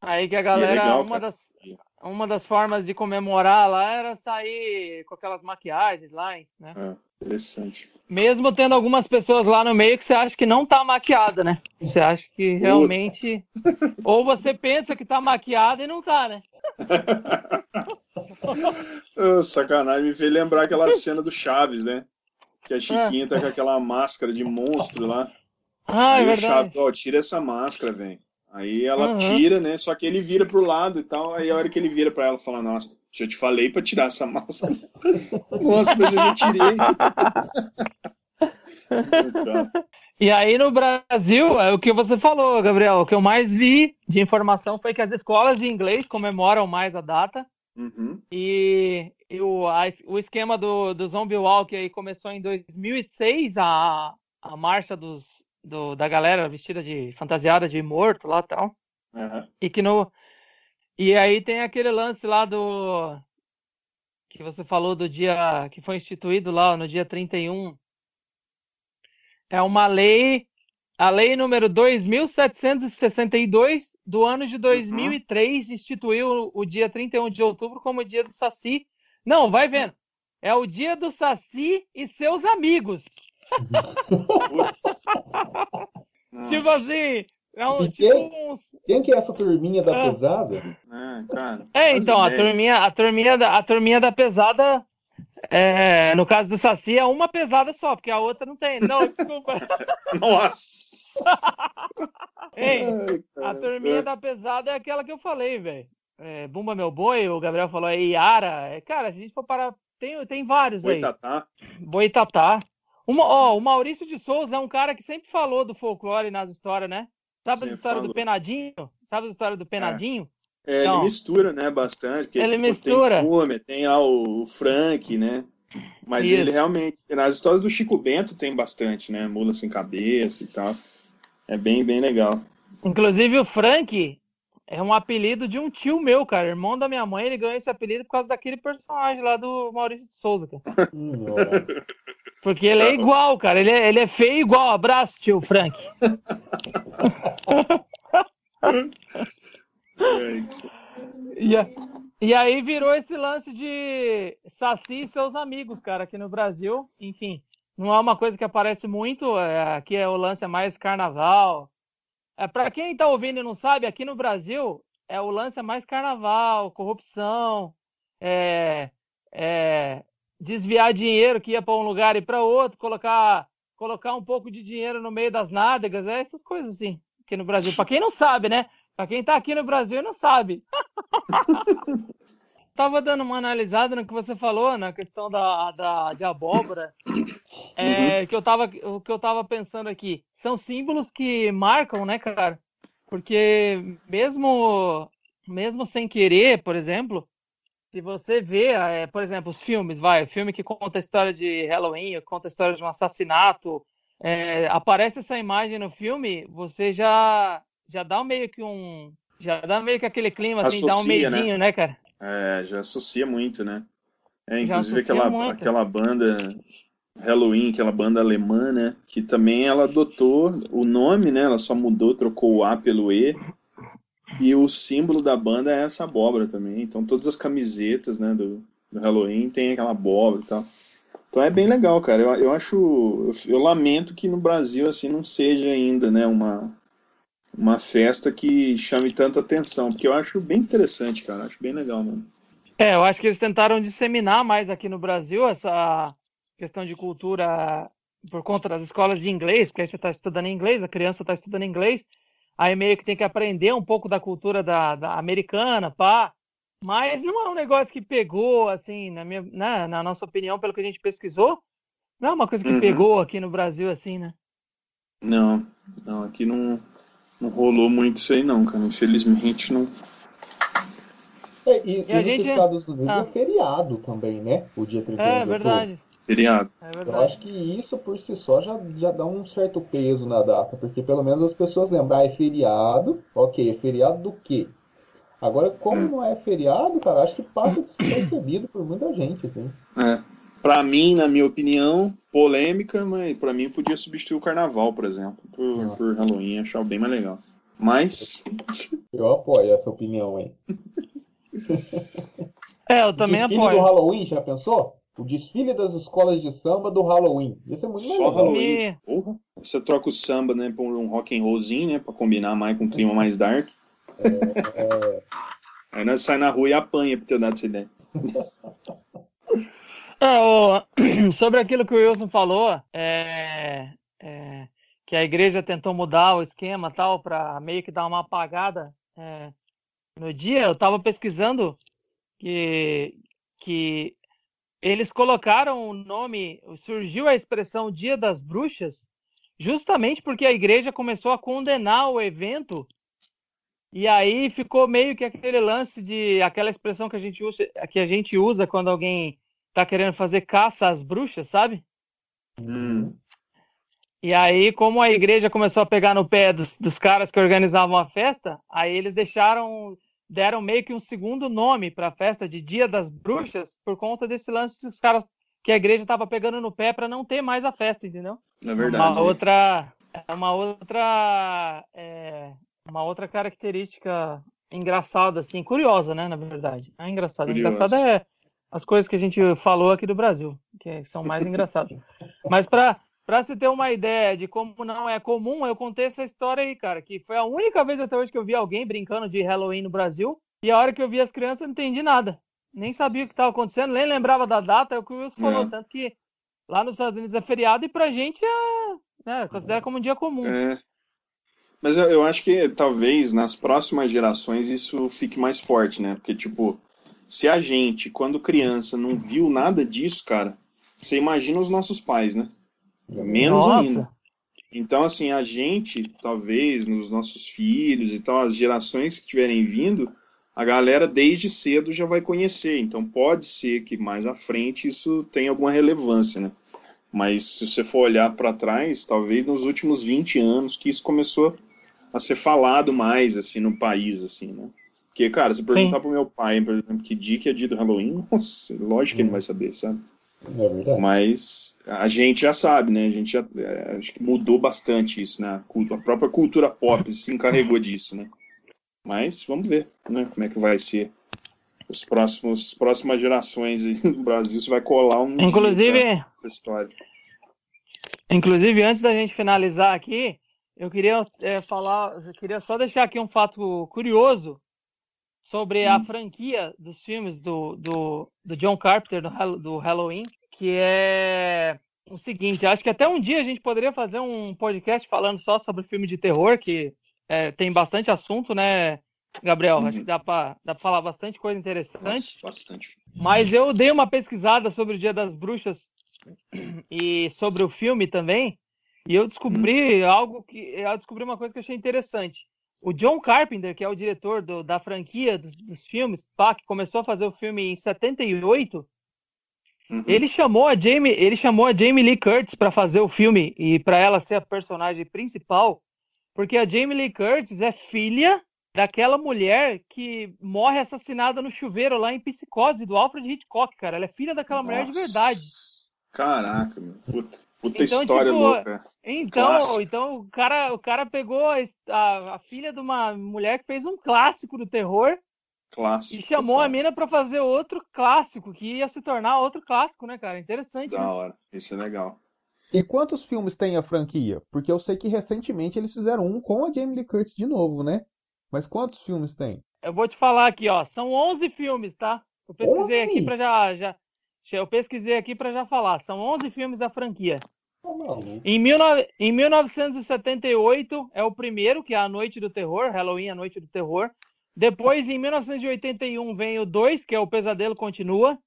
Aí que a galera, legal, uma das, uma das formas de comemorar lá era sair com aquelas maquiagens lá, né? Ah, interessante. Mesmo tendo algumas pessoas lá no meio que você acha que não tá maquiada, né? Você acha que realmente. Ou você pensa que tá maquiada e não tá, né? Ah, sacanagem, me fez lembrar aquela cena do Chaves, né? Que a Chiquinha tá com aquela máscara de monstro lá. Ah, é Aí verdade. Chaves, ó, tira essa máscara, velho. Aí ela Uhum. tira, né? Só que ele vira pro lado e tal. Aí a hora que ele vira pra ela, fala: Nossa, eu te falei pra tirar essa máscara. Nossa, mas eu já tirei. E aí no Brasil, é o que você falou, Gabriel, o que eu mais vi de informação foi que as escolas de inglês comemoram mais a data uhum, e, e o, a- o esquema do, do Zombie Walk aí começou em 2006, a, a marcha dos, do- da galera vestida de fantasiada de morto lá e tal. aham. E que no. E aí tem aquele lance lá do. Que você falou do dia. Que foi instituído lá no dia 31. É uma lei. A lei número 2762 do ano de 2003 instituiu o dia 31 de outubro como o dia do Saci. Não, vai vendo. É o dia do Saci e seus amigos. Tipo assim. É um, tipo quem? uns, Quem que é essa turminha da Ah. pesada? É, cara. É, então, a turminha, a turminha da, a turminha da pesada, é, no caso do Saci, é uma pesada só, porque a outra não tem. Não, desculpa. Nossa! Ei, Ai, a turminha da pesada é aquela que eu falei, velho. É, Bumba Meu Boi, o Gabriel falou aí, Yara. É, cara, se a gente for parar, tem, tem vários aí. Boitatá. Boitatá. Uma, ó, o Maurício de Souza é um cara que sempre falou do folclore nas histórias, né? Sabe a história falou. do Penadinho? Sabe a história do Penadinho? É, Então, ele mistura, né, bastante. Porque, ele tipo, mistura. Tem tem lá o Frank, né? Mas Isso. ele realmente. Nas histórias do Chico Bento tem bastante, né? Mula sem cabeça e tal. É bem, bem legal. Inclusive o Frank é um apelido de um tio meu, cara, irmão da minha mãe. Ele ganhou esse apelido por causa daquele personagem lá do Maurício de Souza, cara. Porque ele é igual, cara. Ele é, ele é feio igual. Abraço, tio Frank. E, a- e aí virou esse lance de Saci e seus amigos, cara, aqui no Brasil. Enfim, não é uma coisa que aparece muito. é, aqui é o lance é mais carnaval. É, para quem tá ouvindo e não sabe, aqui no Brasil é o lance é mais carnaval, corrupção, é, é, desviar dinheiro que ia para um lugar e para outro, colocar colocar um pouco de dinheiro no meio das nádegas, é essas coisas assim, aqui no Brasil. Para quem não sabe, né? Para quem tá aqui no Brasil não sabe. Tava dando uma analisada no que você falou, na questão da, da, de abóbora. É, que eu tava, o que eu tava pensando aqui. São símbolos que marcam, né, cara? Porque mesmo, mesmo sem querer, por exemplo, se você vê, é, por exemplo, os filmes, vai, filme que conta a história de Halloween, conta a história de um assassinato, é, aparece essa imagem no filme, você já já dá meio que um já dá meio que aquele clima assim, dá um Associa, né? medinho, né, cara? É, já associa muito, né? É, inclusive aquela, muito. aquela banda Halloween, aquela banda alemã, né? Que também ela adotou o nome, né? Ela só mudou, trocou o A pelo E. E o símbolo da banda é essa abóbora também. Então todas as camisetas, né, do, do Halloween tem aquela abóbora e tal. Então é bem legal, cara. Eu, eu acho. Eu, eu lamento que no Brasil, assim, não seja ainda, né, uma, uma festa que chame tanta atenção. Porque eu acho bem interessante, cara. Acho bem legal, mano. É, eu acho que eles tentaram disseminar mais aqui no Brasil essa questão de cultura por conta das escolas de inglês, porque aí você está estudando inglês, a criança está estudando inglês, aí meio que tem que aprender um pouco da cultura da, da americana, pá. Mas não é um negócio que pegou, assim, na, minha, na, na nossa opinião, pelo que a gente pesquisou, não é uma coisa que Uhum. pegou aqui no Brasil, assim, né? Não, não, aqui não, não rolou muito isso aí não, cara. Infelizmente não. É, e, E a e gente- nos Estados Unidos Ah. é feriado também, né? O dia 31 É de outubro. verdade, Feriado. é Eu verdade. acho que isso por si só já, já dá um certo peso na data, porque pelo menos as pessoas lembram, ah, é feriado, ok, é feriado do quê? Agora, como Hum. não é feriado, cara, acho que passa despercebido por muita gente, assim. É. Pra mim, na minha opinião, polêmica, mas pra mim podia substituir o carnaval, por exemplo, por, por Halloween, achar bem mais legal. Mas, Eu apoio essa opinião, hein? É, eu também Desfile apoio. do Halloween, já pensou? O desfile das escolas de samba do Halloween. Isso é muito só legal. Halloween, porra. Você troca o samba, né, por um rock and rollzinho, né, pra combinar mais com um clima mais dark. Aí nós sai na rua e apanha por ter dado essa ideia. É, o- sobre aquilo que o Wilson falou, é, é, que a igreja tentou mudar o esquema tal para meio que dar uma apagada é, no dia, eu estava pesquisando que, que eles colocaram o nome, surgiu a expressão Dia das Bruxas, justamente porque a igreja começou a condenar o evento e aí ficou meio que aquele lance de aquela expressão que a gente usa, que a gente usa quando alguém tá querendo fazer caça às bruxas, sabe? Hum. E aí, como a igreja começou a pegar no pé dos, dos caras que organizavam a festa, aí eles deixaram, deram meio que um segundo nome para a festa de Dia das Bruxas, por conta desse lance que os caras que a igreja estava pegando no pé para não ter mais a festa, entendeu? É verdade. Uma outra, é uma outra, é, uma outra característica engraçada, assim, curiosa, né? Na verdade, é engraçada. Engraçada é as coisas que a gente falou aqui do Brasil, que são mais engraçadas. Mas para se ter uma ideia de como não é comum, eu contei essa história aí, cara, que foi a única vez até hoje que eu vi alguém brincando de Halloween no Brasil. E a hora que eu vi as crianças, eu não entendi nada. Nem sabia o que estava acontecendo, nem lembrava da data, é o que o Wilson falou. É. Tanto que lá nos Estados Unidos é feriado e pra gente é, né, considera como um dia comum. É. Mas eu, eu acho que talvez nas próximas gerações isso fique mais forte, né? Porque, tipo, se a gente, quando criança, não viu nada disso, cara, você imagina os nossos pais, né? Menos Nossa. ainda. Então, assim, a gente, talvez, nos nossos filhos e tal, as gerações que estiverem vindo, a galera desde cedo já vai conhecer. Então, pode ser que mais à frente isso tenha alguma relevância, né? Mas se você for olhar para trás, talvez nos últimos 20 anos que isso começou a ser falado mais, assim, no país, assim, né? Porque, cara, se perguntar Sim. pro meu pai, por exemplo, que dia que é dia do Halloween, nossa, lógico que ele não vai saber, sabe? É Mas a gente já sabe, né? A gente já é, acho que mudou bastante isso, né? A própria cultura pop se encarregou disso, né? Mas vamos ver, né? Como é que vai ser os próximos próximas gerações no Brasil se vai colar um inclusive essa, essa, história. Inclusive antes da gente finalizar aqui, eu queria é, falar, eu queria só deixar aqui um fato curioso sobre hum. a franquia dos filmes do, do, do John Carpenter do, do Halloween, que é o seguinte, acho que até um dia a gente poderia fazer um podcast falando só sobre filme de terror, que é, tem bastante assunto, né, Gabriel? Uhum. Acho que dá para falar bastante coisa interessante. Bastante. Mas eu dei uma pesquisada sobre o Dia das Bruxas e sobre o filme também, e eu descobri uhum. algo que eu descobri uma coisa que eu achei interessante. O John Carpenter, que é o diretor do, da franquia dos, dos filmes, pá, que começou a fazer o filme em 78, uhum. ele chamou a Jamie, ele chamou a Jamie Lee Curtis para fazer o filme e para ela ser a personagem principal, porque a Jamie Lee Curtis é filha daquela mulher que morre assassinada no chuveiro lá em Psicose do Alfred Hitchcock, cara. Ela é filha daquela Nossa. mulher de verdade. Caraca, meu. Puta. Puta então, história tipo, louca. Então, então o cara, o cara pegou a, a, a, filha de uma mulher que fez um clássico do terror clássico, e chamou total. a mina para fazer outro clássico, que ia se tornar outro clássico, né, cara? Interessante. Da né? hora. Isso é legal. E quantos filmes tem a franquia? Porque eu sei que recentemente eles fizeram um com a Jamie Lee Curtis de novo, né? Mas quantos filmes tem? Eu vou te falar aqui, ó. São 11 filmes, tá? Eu pesquisei 11? aqui para já, já. Eu pesquisei aqui para já falar. São 11 filmes da franquia. Em, mil, em 1978 é o primeiro, que é A Noite do Terror, Halloween, A Noite do Terror. Depois, em 1981, vem o 2, que é O Pesadelo Continua.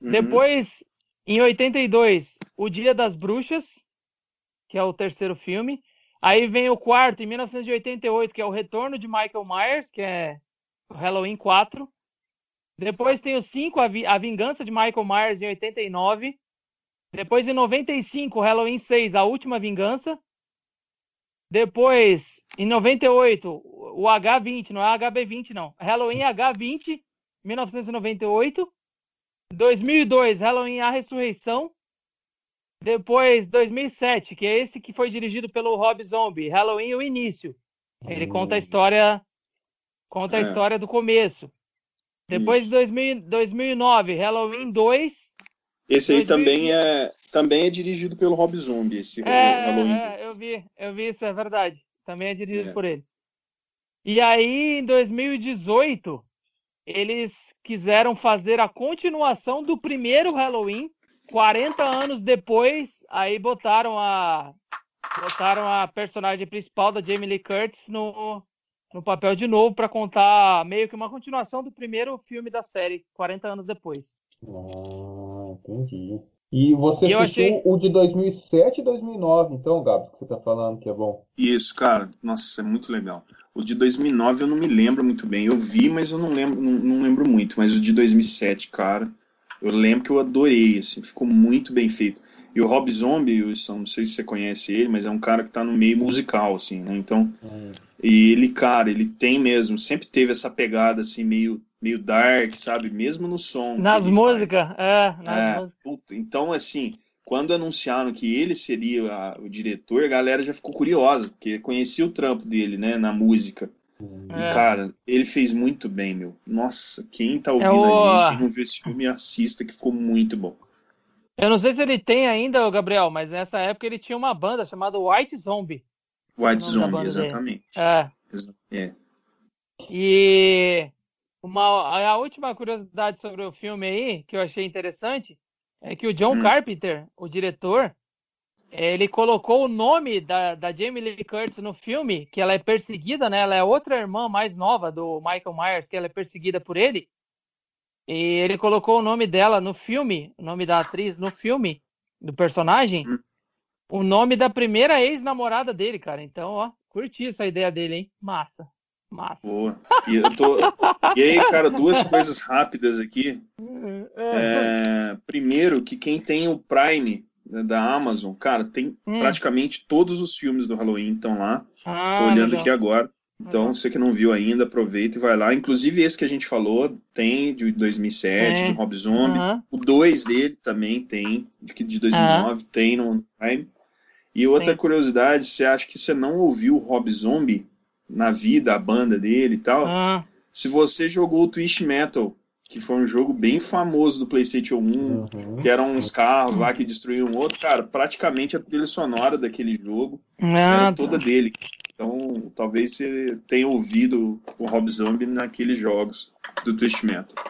Uhum. Depois, em 82, O Dia das Bruxas, que é o terceiro filme. Aí vem o quarto, em 1988, que é O Retorno de Michael Myers, que é o Halloween 4. Depois tem o 5, A Vingança de Michael Myers, em 89. Depois, em 95, Halloween 6, A Última Vingança. Depois, em 98, o H20, não é HB20, não. Halloween H20, 1998. 2002, Halloween A Ressurreição. Depois, 2007, que é esse que foi dirigido pelo Rob Zombie, Halloween o Início. Ele hum. conta a história conta é. a história do começo. Depois, 2000, 2009, Halloween 2. Esse aí também é, também é dirigido pelo Rob Zombie, esse é, Halloween. É, eu vi, eu vi isso, é verdade. Também é dirigido é. por ele. E aí, em 2018, eles quiseram fazer a continuação do primeiro Halloween. 40 anos depois, aí botaram a botaram a personagem principal da Jamie Lee Curtis no, no papel de novo para contar meio que uma continuação do primeiro filme da série, 40 anos depois. Ah, entendi. E você e assistiu achei... o de 2007 e 2009, então, Gabs, que você tá falando que é bom. Isso, cara. Nossa, é muito legal. O de 2009 eu não me lembro muito bem. Eu vi, mas eu não lembro, não, não lembro muito. Mas o de 2007, cara, eu lembro que eu adorei, assim, ficou muito bem feito. E o Rob Zombie, Wilson, não sei se você conhece ele, mas é um cara que tá no meio musical, assim, né? Então, hum. E ele, cara, ele tem mesmo, sempre teve essa pegada, assim, meio, meio dark, sabe? Mesmo no som. Nas músicas, é, nas é, músicas. Puta, então, assim, quando anunciaram que ele seria a, o diretor, a galera já ficou curiosa, porque conhecia o trampo dele, né, na música. É. E, cara, ele fez muito bem, meu. Nossa, quem tá é ouvindo é o... a gente, quem não viu esse filme, assista, que ficou muito bom. Eu não sei se ele tem ainda, Gabriel, mas nessa época ele tinha uma banda chamada White Zombie. White Zombie, exatamente. É. é. E uma, a última curiosidade sobre o filme aí, que eu achei interessante, é que o John hum. Carpenter, o diretor, ele colocou o nome da, da Jamie Lee Curtis no filme, que ela é perseguida, né? Ela é outra irmã mais nova do Michael Myers, que ela é perseguida por ele. E ele colocou o nome dela no filme, o nome da atriz no filme, do personagem, hum. O nome da primeira ex-namorada dele, cara. Então, ó, curti essa ideia dele, hein? Massa. Massa. Boa. E, eu tô... e aí, cara, duas coisas rápidas aqui. É, primeiro, que quem tem o Prime né, da Amazon, cara, tem hum. praticamente todos os filmes do Halloween estão lá. Ah, Tô olhando legal. aqui agora. Então, você que não viu ainda, aproveita e vai lá. Inclusive, esse que a gente falou tem de 2007, é. do Rob Zombie. Uhum. O 2 dele também tem, de 2009, uhum. tem no Prime. E outra Sim. curiosidade, você acha que você não ouviu o Rob Zombie na vida, a banda dele e tal? Uhum. Se você jogou o Twist Metal, que foi um jogo bem famoso do PlayStation 1, uhum. que eram uns carros lá que destruíam o outro, cara, praticamente a trilha sonora daquele jogo ah, era toda dele. Então, talvez você tenha ouvido o Rob Zombie naqueles jogos do Twist Metal.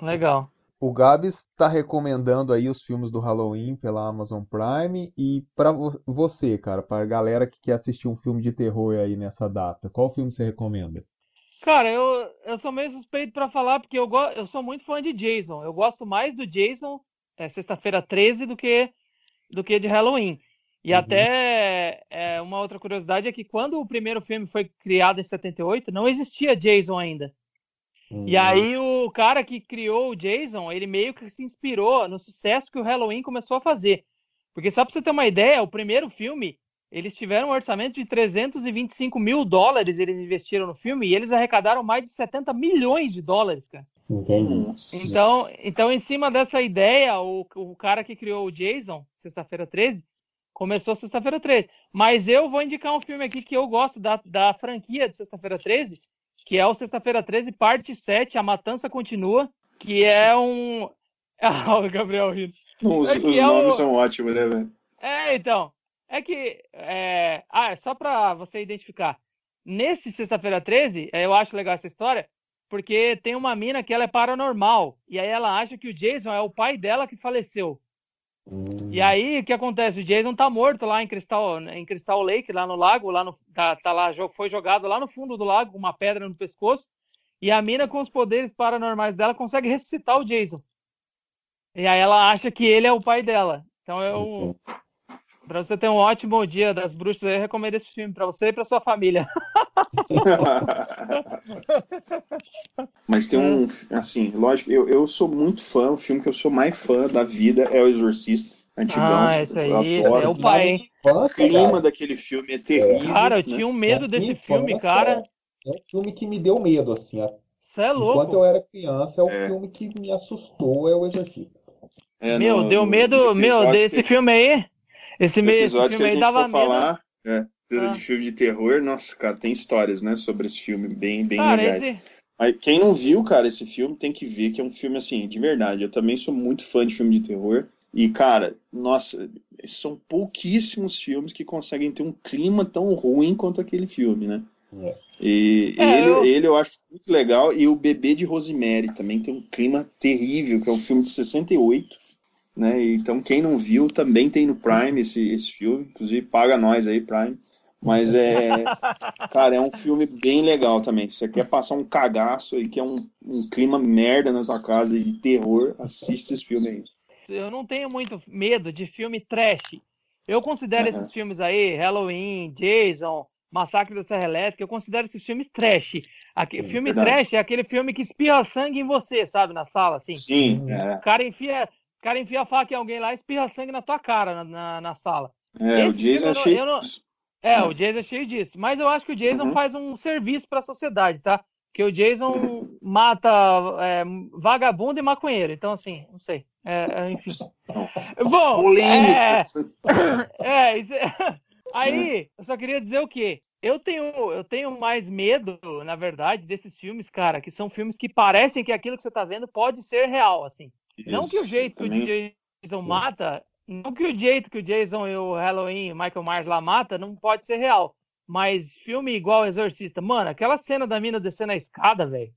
Legal. O Gabs está recomendando aí os filmes do Halloween pela Amazon Prime e para você, cara, para a galera que quer assistir um filme de terror aí nessa data, qual filme você recomenda? Cara, eu, eu sou meio suspeito para falar porque eu, eu sou muito fã de Jason. Eu gosto mais do Jason é, sexta-feira 13 do que do que de Halloween. E uhum. até é, uma outra curiosidade é que quando o primeiro filme foi criado em 78, não existia Jason ainda. Uhum. E aí o cara que criou o Jason, ele meio que se inspirou no sucesso que o Halloween começou a fazer. Porque só pra você ter uma ideia, o primeiro filme, eles tiveram um orçamento de 325 mil dólares, eles investiram no filme, e eles arrecadaram mais de 70 milhões de dólares, cara. Entendi. Então, então, em cima dessa ideia, o, o cara que criou o Jason, sexta-feira 13, Começou sexta-feira 13. Mas eu vou indicar um filme aqui que eu gosto da, da franquia de sexta-feira 13, que é o Sexta-feira 13, parte 7, A Matança Continua, que é um. Ah, o Gabriel rindo. Os, é os é nomes são ótimos, né, velho? É, então. É que. É... Ah, só pra você identificar. Nesse Sexta-feira 13, é, eu acho legal essa história, porque tem uma mina que ela é paranormal. E aí ela acha que o Jason é o pai dela que faleceu. E aí, o que acontece? O Jason tá morto lá em Crystal, em Crystal Lake, lá no lago, lá no, tá, tá lá, foi jogado lá no fundo do lago com uma pedra no pescoço. E a mina, com os poderes paranormais dela, consegue ressuscitar o Jason. E aí ela acha que ele é o pai dela. Então eu, Pra você ter um ótimo dia das bruxas, eu recomendo esse filme para você e para sua família. Mas tem um, assim, lógico, eu, eu sou muito fã, o filme que eu sou mais fã da vida é O Exorcista. Antigão, ah, esse aí, esse é o pai, hein? O clima daquele filme é terrível. Cara, eu né? tinha um medo desse filme, cara. É um filme que me deu medo, assim. Você é louco. Enquanto eu era criança, é o é. filme que me assustou, é O Exorcista. É, meu, no, deu medo, meu, desse filme aí. Esse, meio, esse filme aí dava medo. Falar, é, ah. de filme de terror, nossa, cara, tem histórias, né, sobre esse filme bem, bem cara, legais. Esse... Mas quem não viu, cara, esse filme tem que ver, que é um filme, assim, de verdade. Eu também sou muito fã de filme de terror. E, cara, nossa, são pouquíssimos filmes que conseguem ter um clima tão ruim quanto aquele filme, né? É. E é, ele, eu... ele eu acho muito legal. E o Bebê de Rosemary também tem um clima terrível, que é um filme de 68 né? Então quem não viu também tem no Prime esse, esse filme, inclusive paga nós aí Prime. Mas é, cara, é um filme bem legal também. Se você quer passar um cagaço aí, que é um, um clima merda na sua casa de terror, assiste esse filme aí. Eu não tenho muito medo de filme trash. Eu considero esses filmes aí, Halloween, Jason, Massacre da Serra Elétrica, eu considero esses filmes trash. Aqui, filme verdade. trash é aquele filme que espirra sangue em você, sabe, na sala, assim. Sim. É. O cara enfia o cara enfia a faca em alguém lá e espirra sangue na tua cara na, na, na sala. É, Esse o Jason é cheio não... É, é, o Jason é cheio disso. Mas eu acho que o Jason uhum. faz um serviço para a sociedade, tá? Porque o Jason mata é, vagabundo e maconheiro. Então, assim, não sei. É, é enfim. Bom, é, é, isso, aí eu só queria dizer o quê? Eu tenho, eu tenho mais medo, na verdade, desses filmes, cara, que são filmes que parecem que aquilo que você tá vendo pode ser real, assim. Isso, não que o jeito também... que o Jason mata, não que o jeito que o Jason e o Halloween, Michael Myers lá mata, não pode ser real. Mas filme igual Exorcista, mano, aquela cena da mina descendo a escada, velho.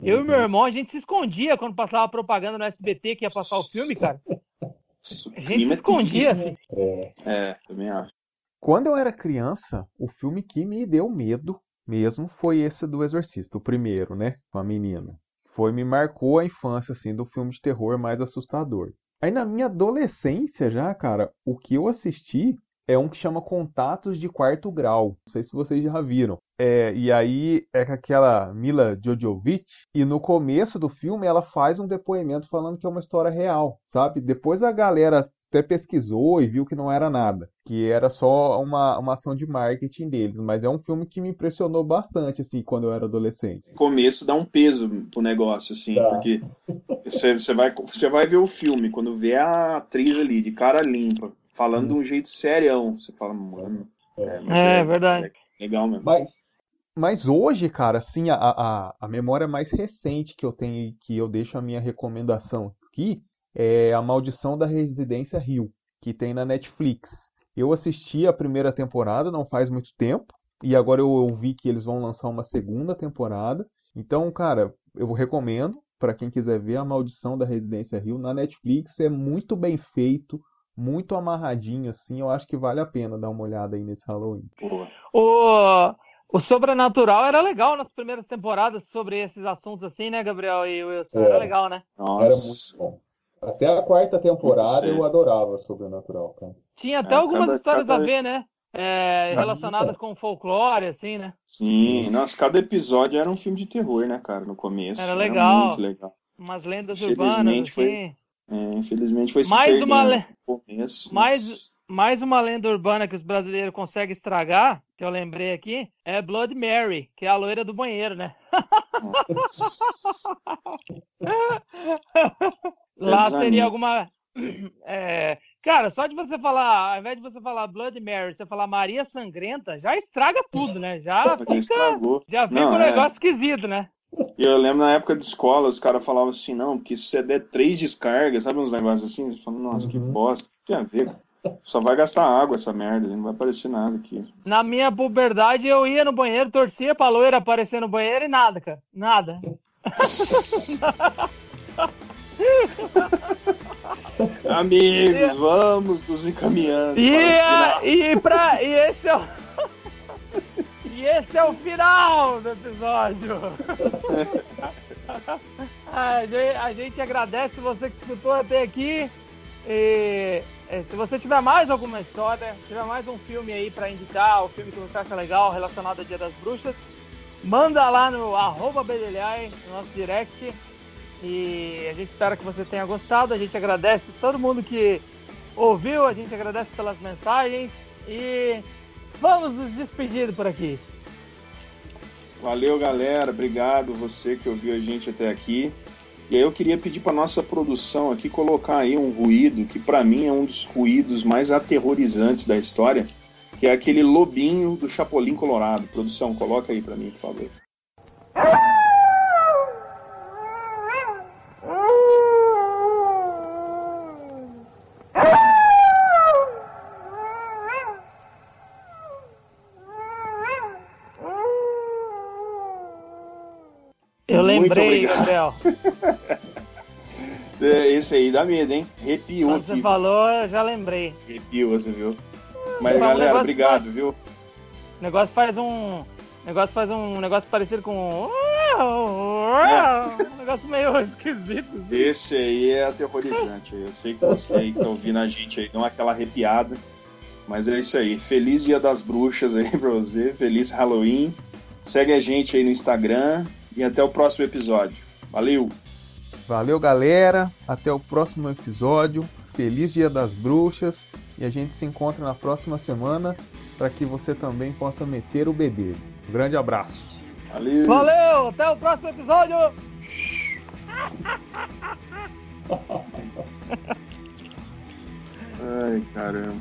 Eu e meu uhum. irmão, a gente se escondia quando passava propaganda no SBT que ia passar o filme, cara. A gente se é escondia, filho. É, é, também acho. Quando eu era criança, o filme que me deu medo mesmo foi esse do Exorcista, o primeiro, né? Com a menina foi me marcou a infância assim do filme de terror mais assustador. Aí na minha adolescência já, cara, o que eu assisti é um que chama Contatos de Quarto Grau. Não sei se vocês já viram. É, e aí é com aquela Mila Jojovic, e no começo do filme ela faz um depoimento falando que é uma história real, sabe? Depois a galera até pesquisou e viu que não era nada, que era só uma, uma ação de marketing deles, mas é um filme que me impressionou bastante, assim, quando eu era adolescente. No começo dá um peso pro negócio, assim, Dá. porque você, você, vai, você vai ver o filme, quando vê a atriz ali, de cara limpa, falando de um jeito serião, você fala, mano, é, mas É, verdade. é legal mesmo. Mas, Mas hoje, cara, assim, a, a, a memória mais recente que eu tenho e que eu deixo a minha recomendação aqui é A Maldição da Residência Rio, que tem na Netflix. Eu assisti a primeira temporada não faz muito tempo, e agora eu ouvi que eles vão lançar uma segunda temporada. Então, cara, eu recomendo para quem quiser ver A Maldição da Residência Rio na Netflix. É muito bem feito, muito amarradinho, assim. Eu acho que vale a pena dar uma olhada aí nesse Halloween. O, o Sobrenatural era legal nas primeiras temporadas sobre esses assuntos assim, né, Gabriel e Wilson? Era Era. legal, né? era Nossa. muito bom. Até a quarta temporada eu adorava Sobrenatural, cara. Tinha até É, algumas cada- histórias cada- a ver, né? É, relacionadas com folclore, assim, né? Sim, nossa, cada episódio era um filme de terror, né, cara, no começo. Era legal. muito legal. Umas lendas Infelizmente urbanas, foi- assim. É, infelizmente foi se Mais uma perdendo le- no começo. Mais, mais uma lenda urbana que os brasileiros conseguem estragar, que eu lembrei aqui, é Blood Mary, que é a loira do banheiro, né? Lá teria alguma. é, Cara, só de você falar, ao invés de você falar Blood Mary, você falar Maria Sangrenta, já estraga tudo, né? Já fica. estragou. Já fica Não, um é. negócio esquisito, né? E eu lembro na época de escola, os caras falavam assim, não, porque se você der três descargas, sabe uns negócios assim? Você fala, nossa, que Uhum. bosta, o que tem a ver? cara? Só vai gastar água essa merda, não vai aparecer nada aqui. Na minha puberdade, eu ia no banheiro, torcia pra loira aparecer no banheiro e nada, cara. Nada. Amigos, vamos nos encaminhando. E, para o final. e, pra, e esse é o. E esse é o final do episódio. a, gente, a gente agradece você que escutou até aqui. E, se você tiver mais alguma história, se tiver mais um filme aí pra indicar, o filme que você acha legal relacionado ao Dia das Bruxas, manda lá no arroba Bedelhai, no nosso direct. E a gente espera que você tenha gostado. A gente agradece todo mundo que ouviu, a gente agradece pelas mensagens e vamos nos despedir por aqui. Valeu, galera. Obrigado você que ouviu a gente até aqui. E aí eu queria pedir para nossa produção aqui colocar aí um ruído que para mim é um dos ruídos mais aterrorizantes da história, que é aquele lobinho do Chapolin Colorado. Produção, coloca aí para mim, por favor. Lembrei, obrigado. Gabriel. É, Esse aí dá medo, hein? Arrepiou Quando você falou, eu já lembrei. Arrepiou, você viu? Mas galera, obrigado, viu? O negócio faz um. o negócio faz um negócio parecido com. Um negócio meio esquisito. Esse aí é aterrorizante. Eu sei que você aí que tá ouvindo a gente aí deu aquela arrepiada. Mas é isso aí. Feliz Dia das Bruxas aí pra você. Feliz Halloween. Segue a gente aí no Instagram. E até o próximo episódio. Valeu! Valeu, galera. Até o próximo episódio. Feliz Dia das Bruxas. E a gente se encontra na próxima semana para que você também possa meter o bedelho. Um grande abraço. Valeu! Valeu, até o próximo episódio. Ai, caramba.